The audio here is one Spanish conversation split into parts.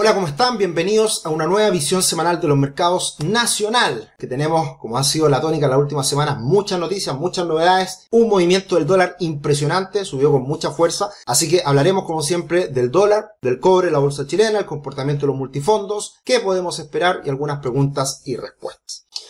Hola, ¿cómo están? Bienvenidos a una nueva visión semanal de los mercados nacional, que tenemos, como ha sido la tónica en las últimas semanas, muchas noticias, muchas novedades, un movimiento del dólar impresionante, subió con mucha fuerza, así que hablaremos como siempre del dólar, del cobre, la bolsa chilena, el comportamiento de los multifondos, qué podemos esperar y algunas preguntas y respuestas.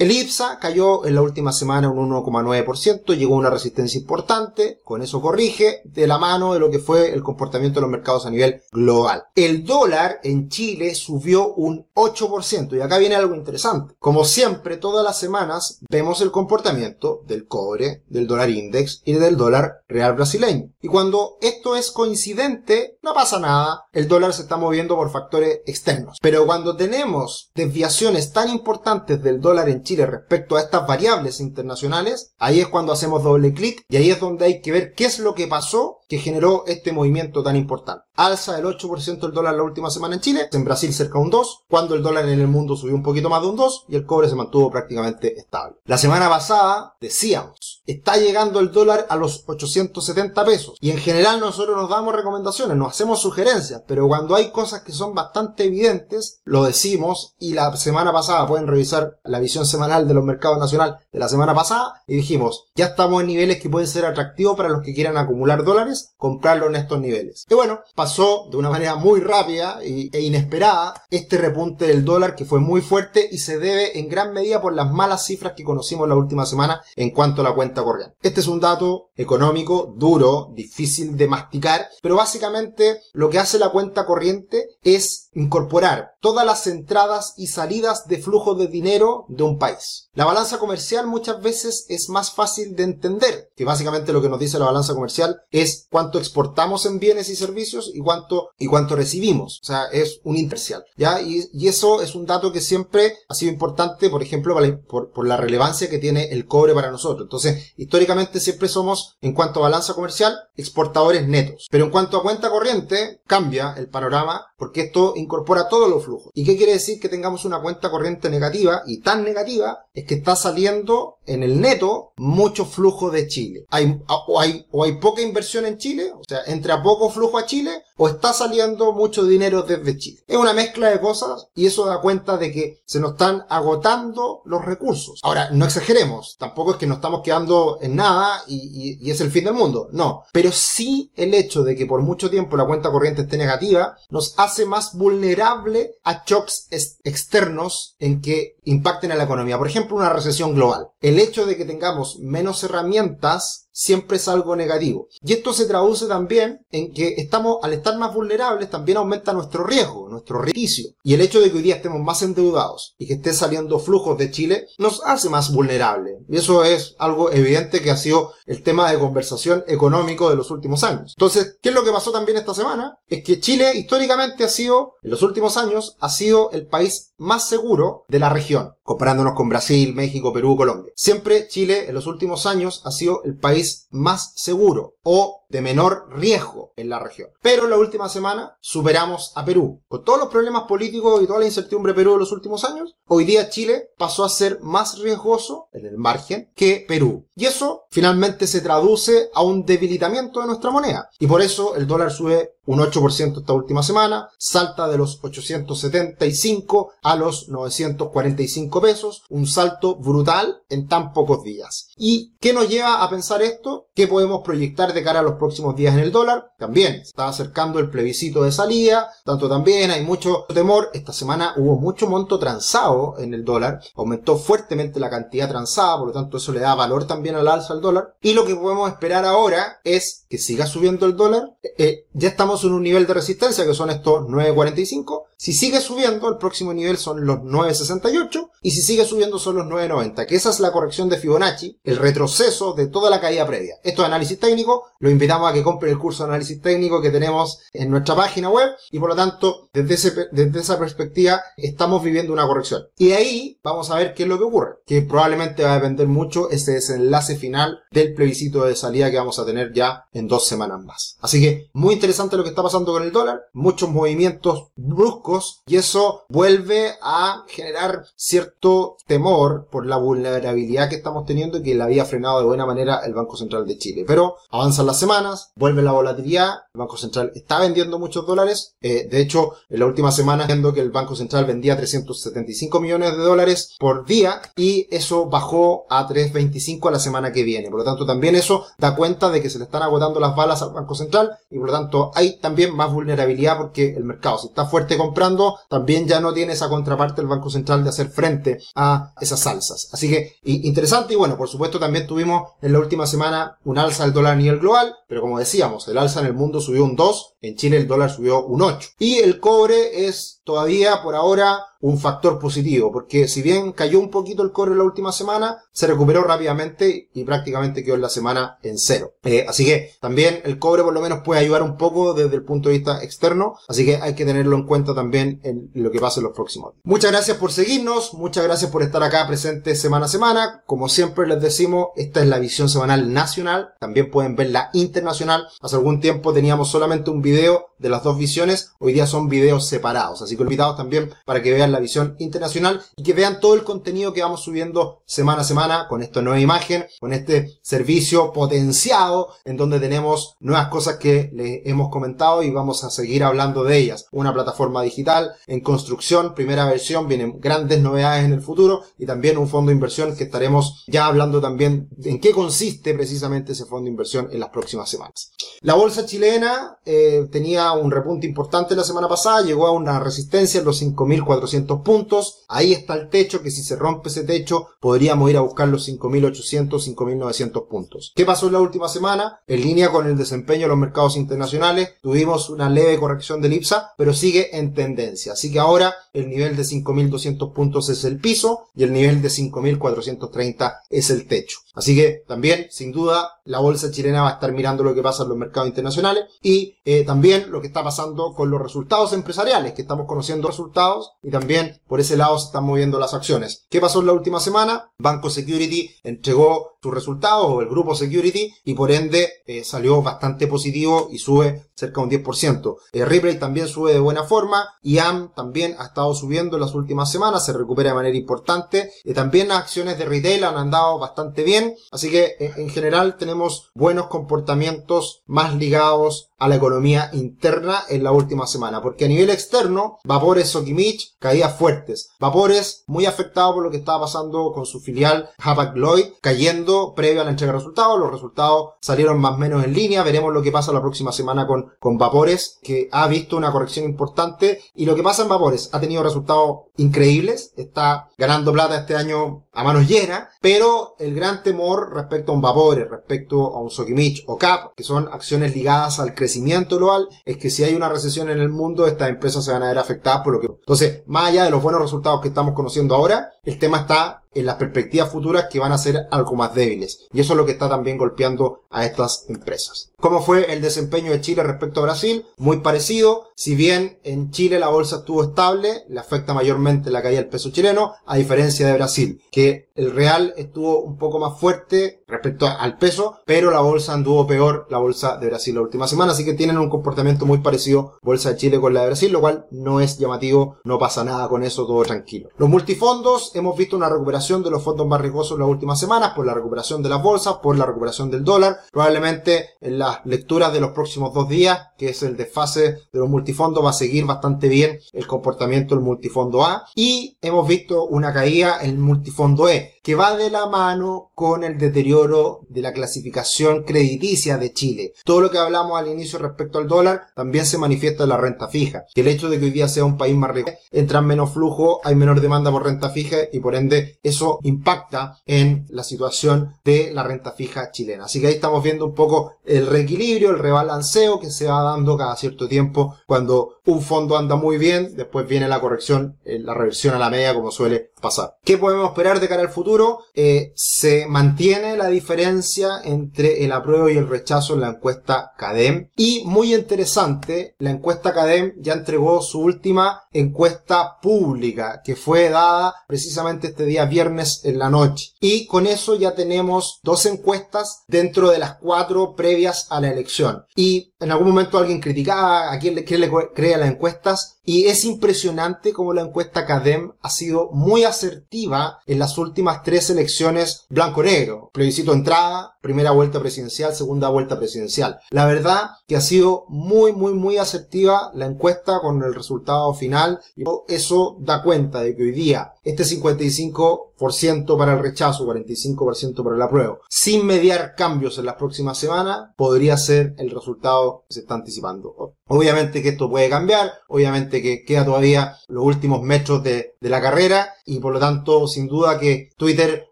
El IPSA cayó en la última semana un 1,9%, llegó a una resistencia importante, con eso corrige, de la mano de lo que fue el comportamiento de los mercados a nivel global. El dólar en Chile subió un 8%, y acá viene algo interesante. Como siempre, todas las semanas vemos el comportamiento del cobre, del dólar index y del dólar real brasileño. Y cuando esto es coincidente, no pasa nada, el dólar se está moviendo por factores externos. Pero cuando tenemos desviaciones tan importantes del dólar en Chile respecto a estas variables internacionales, ahí es cuando hacemos doble clic y ahí es donde hay que ver qué es lo que pasó que generó este movimiento tan importante. Alza del 8% del dólar la última semana en Chile, en Brasil cerca de un 2, cuando el dólar en el mundo subió un poquito más de un 2 y el cobre se mantuvo prácticamente estable. La semana pasada decíamos, está llegando el dólar a los 870 pesos y en general nosotros nos damos recomendaciones, nos hacemos sugerencias, pero cuando hay cosas que son bastante evidentes, lo decimos y la semana pasada pueden revisar la visión semanal de los mercados nacionales de la semana pasada y dijimos, ya estamos en niveles que pueden ser atractivos para los que quieran acumular dólares, comprarlo en estos niveles. Y bueno, pasó de una manera muy rápida e inesperada este repunte del dólar que fue muy fuerte y se debe en gran medida por las malas cifras que conocimos la última semana en cuanto a la cuenta corriente. Este es un dato económico duro, difícil de masticar, pero básicamente lo que hace la cuenta corriente es incorporar todas las entradas y salidas de flujo de dinero de un país. La balanza comercial muchas veces es más fácil de entender, que básicamente lo que nos dice la balanza comercial es cuánto exportamos en bienes y servicios y cuánto, y cuánto recibimos. O sea, es un intercial. ¿ya? Y, eso es un dato que siempre ha sido importante, por ejemplo, por la relevancia que tiene el cobre para nosotros. Entonces, históricamente siempre somos, en cuanto a balanza comercial, exportadores netos. Pero en cuanto a cuenta corriente, cambia el panorama porque esto incorpora todos los flujos. ¿Y qué quiere decir que tengamos una cuenta corriente negativa? Y tan negativa es que está saliendo en el neto mucho flujo de Chile. Hay, o, hay, o hay poca inversión en Chile, o sea, entra poco flujo a Chile, o está saliendo mucho dinero desde Chile. Es una mezcla de cosas y eso da cuenta de que se nos están agotando los recursos. Ahora, no exageremos, tampoco es que nos estamos quedando en nada y, y es el fin del mundo, no. Pero sí el hecho de que por mucho tiempo la cuenta corriente esté negativa nos hace más vulnerable a shocks externos en que impacten a la economía. Por ejemplo, una recesión global. El hecho de que tengamos menos herramientas siempre es algo negativo. Y esto se traduce también en que estamos, al estar más vulnerables, también aumenta nuestro riesgo, nuestro riesgo. Y el hecho de que hoy día estemos más endeudados y que estén saliendo flujos de Chile nos hace más vulnerables. Y eso es algo evidente que ha sido el tema de conversación económico de los últimos años. Entonces, ¿qué es lo que pasó también esta semana? Es que Chile históricamente ha sido, en los últimos años, ha sido el país más seguro de la región, comparándonos con Brasil, México, Perú, Colombia. Siempre Chile en los últimos años ha sido el país más seguro o de menor riesgo en la región. Pero en la última semana superamos a Perú. Con todos los problemas políticos y toda la incertidumbre de Perú en los últimos años, hoy día Chile pasó a ser más riesgoso en el margen que Perú. Y eso finalmente se traduce a un debilitamiento de nuestra moneda. Y por eso el dólar sube un 8% esta última semana, salta de los 875 a los 945 pesos, un salto brutal en tan pocos días. ¿Y qué nos lleva a pensar esto? ¿Qué podemos proyectar de cara a los próximos días en el dólar? También está acercando el plebiscito de salida, tanto también hay mucho temor. Esta semana hubo mucho monto transado en el dólar, aumentó fuertemente la cantidad transada, por lo tanto eso le da valor también al alza al dólar. Y lo que podemos esperar ahora es que siga subiendo el dólar. Eh, ya estamos en un nivel de resistencia que son estos 9.45. Si sigue subiendo, el próximo nivel son los 9.68 y si sigue subiendo son los 9.90, que esa es la corrección de Fibonacci, el retroceso de toda la caída previa. Esto es análisis técnico, lo invitamos a que compre el curso de análisis técnico que tenemos en nuestra página web y por lo tanto, desde, esa perspectiva, estamos viviendo una corrección. Y ahí vamos a ver qué es lo que ocurre, que probablemente va a depender mucho ese desenlace final del plebiscito de salida que vamos a tener ya en dos semanas más. Así que muy interesante lo que está pasando con el dólar, muchos movimientos bruscos y eso vuelve a generar cierto temor por la vulnerabilidad que estamos teniendo y que la había frenado de buena manera el Banco Central de Chile. Pero avanzan las semanas, vuelve la volatilidad, el Banco Central está vendiendo muchos dólares, eh, de hecho en la última semana viendo que el Banco Central vendía 375 millones de dólares por día y eso bajó a 325 a la semana que viene. Por lo tanto también eso da cuenta de que se le están agotando las balas al Banco Central y por lo tanto hay también más vulnerabilidad porque el mercado si está fuerte comprando también ya no tiene esa contraparte el Banco Central de hacer frente a esas alzas. Así que interesante y bueno, por supuesto también tuvimos en la última semana un alza del dólar a nivel global, pero como decíamos, el alza en el mundo subió un 2, en Chile el dólar subió un 8. Y el cobre es todavía por ahora un factor positivo, porque si bien cayó un poquito el cobre la última semana, se recuperó rápidamente y prácticamente quedó en la semana en cero. Eh, así que también el cobre por lo menos puede ayudar un poco desde el punto de vista externo, así que hay que tenerlo en cuenta también en lo que pasa en los próximos días. Muchas gracias por seguirnos, muchas gracias por estar acá presente semana a semana. Como siempre les decimos, esta es la visión semanal nacional, también pueden ver la internacional. Hace algún tiempo teníamos solamente un video de las dos visiones, hoy día son videos separados, así invitados también para que vean la visión internacional y que vean todo el contenido que vamos subiendo semana a semana con esta nueva imagen, con este servicio potenciado en donde tenemos nuevas cosas que les hemos comentado y vamos a seguir hablando de ellas. Una plataforma digital en construcción, primera versión, vienen grandes novedades en el futuro y también un fondo de inversión que estaremos ya hablando también en qué consiste precisamente ese fondo de inversión en las próximas semanas. La bolsa chilena eh, tenía un repunte importante la semana pasada, llegó a una resistencia en los 5.400 puntos. Ahí está el techo, que si se rompe ese techo, podríamos ir a buscar los 5.800, 5.900 puntos. ¿Qué pasó en la última semana? En línea con el desempeño de los mercados internacionales, tuvimos una leve corrección del IPSA, pero sigue en tendencia. Así que ahora el nivel de 5.200 puntos es el piso y el nivel de 5.430 es el techo. Así que también, sin duda, la bolsa chilena va a estar mirando lo que pasa en los mercados internacionales y eh, también lo que está pasando con los resultados empresariales, que estamos conociendo resultados y también por ese lado se están moviendo las acciones. ¿Qué pasó en la última semana? Banco Security entregó sus resultados o el grupo Security y por ende eh, salió bastante positivo y sube cerca de un 10%. Eh, también sube de buena forma y AM también ha estado subiendo en las últimas semanas, se recupera de manera importante. y también las acciones de retail han andado bastante bien, así que en general tenemos buenos comportamientos más ligados a la economía interna en la última semana, porque a nivel externo, Vapores Sokimich caía fuertes. Vapores muy afectado por lo que estaba pasando con su filial Hapag Lloyd, cayendo previo a la entrega de resultados. Los resultados salieron más o menos en línea. Veremos lo que pasa la próxima semana con, con Vapores, que ha visto una corrección importante. Y lo que pasa en Vapores ha tenido resultados increíbles. Está ganando plata este año a manos llenas, pero el gran temor respecto a un Vapores, respecto a un Sokimich o CAP, que son acciones ligadas al crecimiento crecimiento global es que si hay una recesión en el mundo, estas empresas se van a ver afectadas por lo que... Entonces, más allá de los buenos resultados que estamos conociendo ahora, el tema está en las perspectivas futuras que van a ser algo más débiles. Y eso es lo que está también golpeando a estas empresas. ¿Cómo fue el desempeño de Chile respecto a Brasil? Muy parecido. Si bien en Chile la bolsa estuvo estable, le afecta mayormente la caída del peso chileno, a diferencia de Brasil, que el real estuvo un poco más fuerte respecto al peso, pero la bolsa anduvo peor, la bolsa de Brasil la última semana, así que tienen un comportamiento muy parecido bolsa de Chile con la de Brasil, lo cual no es llamativo, no pasa nada con eso, todo tranquilo. Los multifondos, hemos visto una recuperación de los fondos más riesgosos en las últimas semanas, por la recuperación de las bolsas, por la recuperación del dólar. Probablemente en las lecturas de los próximos dos días, que es el desfase de los multifondos, va a seguir bastante bien el comportamiento del multifondo A. Y hemos visto una caída en el multifondo E, que va de la mano con el deterioro de la clasificación crediticia de Chile. Todo lo que hablamos al inicio respecto al dólar también se manifiesta en la renta fija. Que el hecho de que hoy día sea un país más rico, entra menos flujo, hay menor demanda por renta fija y por ende eso impacta en la situación de la renta fija chilena. Así que ahí estamos viendo un poco el reequilibrio, el rebalanceo que se va dando cada cierto tiempo cuando un fondo anda muy bien, después viene la corrección, eh, la reversión a la media como suele pasar. ¿Qué podemos esperar de cara al futuro? Eh, se mantiene la diferencia entre el apruebo y el rechazo en la encuesta CADEM y muy interesante, la encuesta CADEM ya entregó su última encuesta pública que fue dada precisamente este día viernes en la noche. Y con eso ya tenemos dos encuestas dentro de las cuatro previas a la elección. Y en algún momento alguien criticaba a quién le, quién le cree las encuestas y es impresionante cómo la encuesta CADEM ha sido muy asertiva en las últimas tres elecciones blanco-negro. Plebiscito entrada, primera vuelta presidencial, segunda vuelta presidencial. La verdad que ha sido muy, muy, muy asertiva la encuesta con el resultado final eso da cuenta de que hoy día este 55% para el rechazo, 45% para el apruebo, sin mediar cambios en las próximas semanas, podría ser el resultado que se está anticipando. Obviamente que esto puede cambiar, obviamente que queda todavía los últimos metros de, de la carrera y por lo tanto, sin duda que Twitter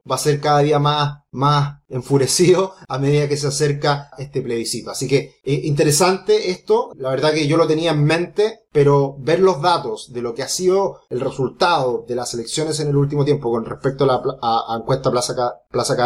va a ser cada día más más enfurecido a medida que se acerca este plebiscito. Así que eh, interesante esto, la verdad que yo lo tenía en mente, pero ver los datos de lo que ha sido el resultado de las elecciones en el último tiempo con respecto a la encuesta Plaza, Plaza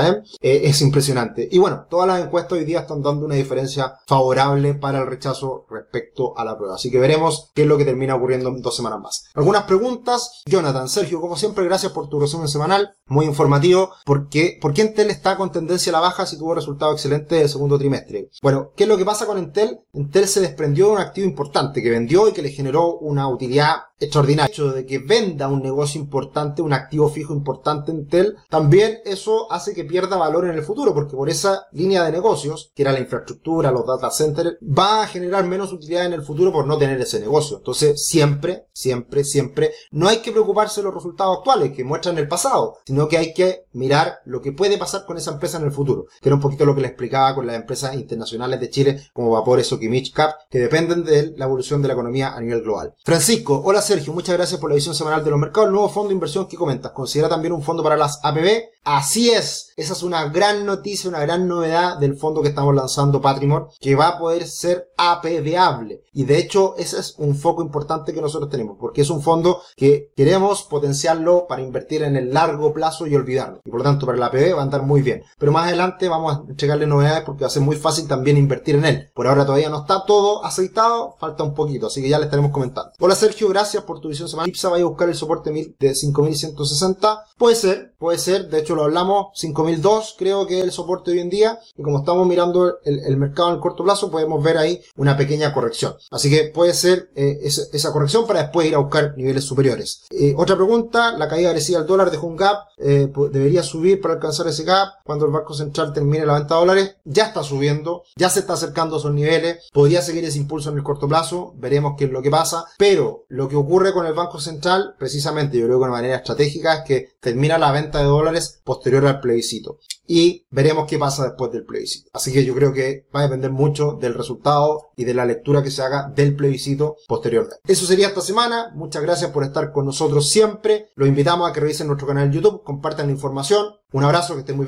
eh, es impresionante. Y bueno, todas las encuestas hoy día están dando una diferencia favorable para el rechazo respecto a la prueba. Así que veremos qué es lo que termina ocurriendo en dos semanas más. Algunas preguntas. Jonathan, Sergio, como siempre, gracias por tu resumen semanal, muy informativo. ¿Por qué, por qué Intel está con tendencia a la baja si tuvo resultado excelente el segundo trimestre? Bueno, ¿qué es lo que pasa con Intel? Intel se desprendió de un activo importante que vendió y que le generó una utilidad extraordinaria. El hecho de que venda un negocio importante, un activo fijo importante en Intel, también eso hace que pierda valor en el futuro, porque por esa línea de negocios, que era la infraestructura, los data centers, va a generar menos utilidad en el futuro por no tener ese negocio. Entonces, siempre, siempre, siempre, no hay que preocuparse de los resultados actuales que muestran el pasado, sino que hay que mirar lo que puede pasar con esa empresa en el futuro, que era un poquito lo que le explicaba con las empresas internacionales de Chile, como Vapores o Kimich Cap, que dependen de la evolución de la economía nivel global. Francisco, hola Sergio, muchas gracias por la visión semanal de los mercados. Nuevo fondo de inversión que comentas, ¿considera también un fondo para las APB? Así es, esa es una gran noticia, una gran novedad del fondo que estamos lanzando Patrimor, que va a poder ser APBable. Y de hecho, ese es un foco importante que nosotros tenemos, porque es un fondo que queremos potenciarlo para invertir en el largo plazo y olvidarlo. Y por lo tanto, para la APB va a andar muy bien. Pero más adelante vamos a entregarle novedades porque va a ser muy fácil también invertir en él. Por ahora todavía no está todo aceitado, falta un poquito, así que ya le estaremos comentando. Hola Sergio, gracias por tu visión semanal. IPSA vaya a buscar el soporte de 5160. Puede ser, puede ser, de hecho lo hablamos, 5002 creo que es el soporte hoy en día, y como estamos mirando el, mercado en el corto plazo, podemos ver ahí una pequeña corrección. Así que puede ser eh, esa, corrección para después ir a buscar niveles superiores. Eh, otra pregunta, la caída agresiva del dólar dejó un gap, eh, debería subir para alcanzar ese gap cuando el Banco Central termine la venta de dólares, ya está subiendo, ya se está acercando a esos niveles, podría seguir ese impulso en el corto plazo, veremos qué es lo que pasa, pero lo que ocurre con el Banco Central, precisamente yo creo que de manera estratégica, es que termina la venta de dólares posterior al plebiscito. Y veremos qué pasa después del plebiscito. Así que yo creo que va a depender mucho del resultado y de la lectura que se haga del plebiscito posteriormente. Eso sería esta semana. Muchas gracias por estar con nosotros siempre. Los invitamos a que revisen nuestro canal de YouTube, compartan la información. Un abrazo, que estén muy bien.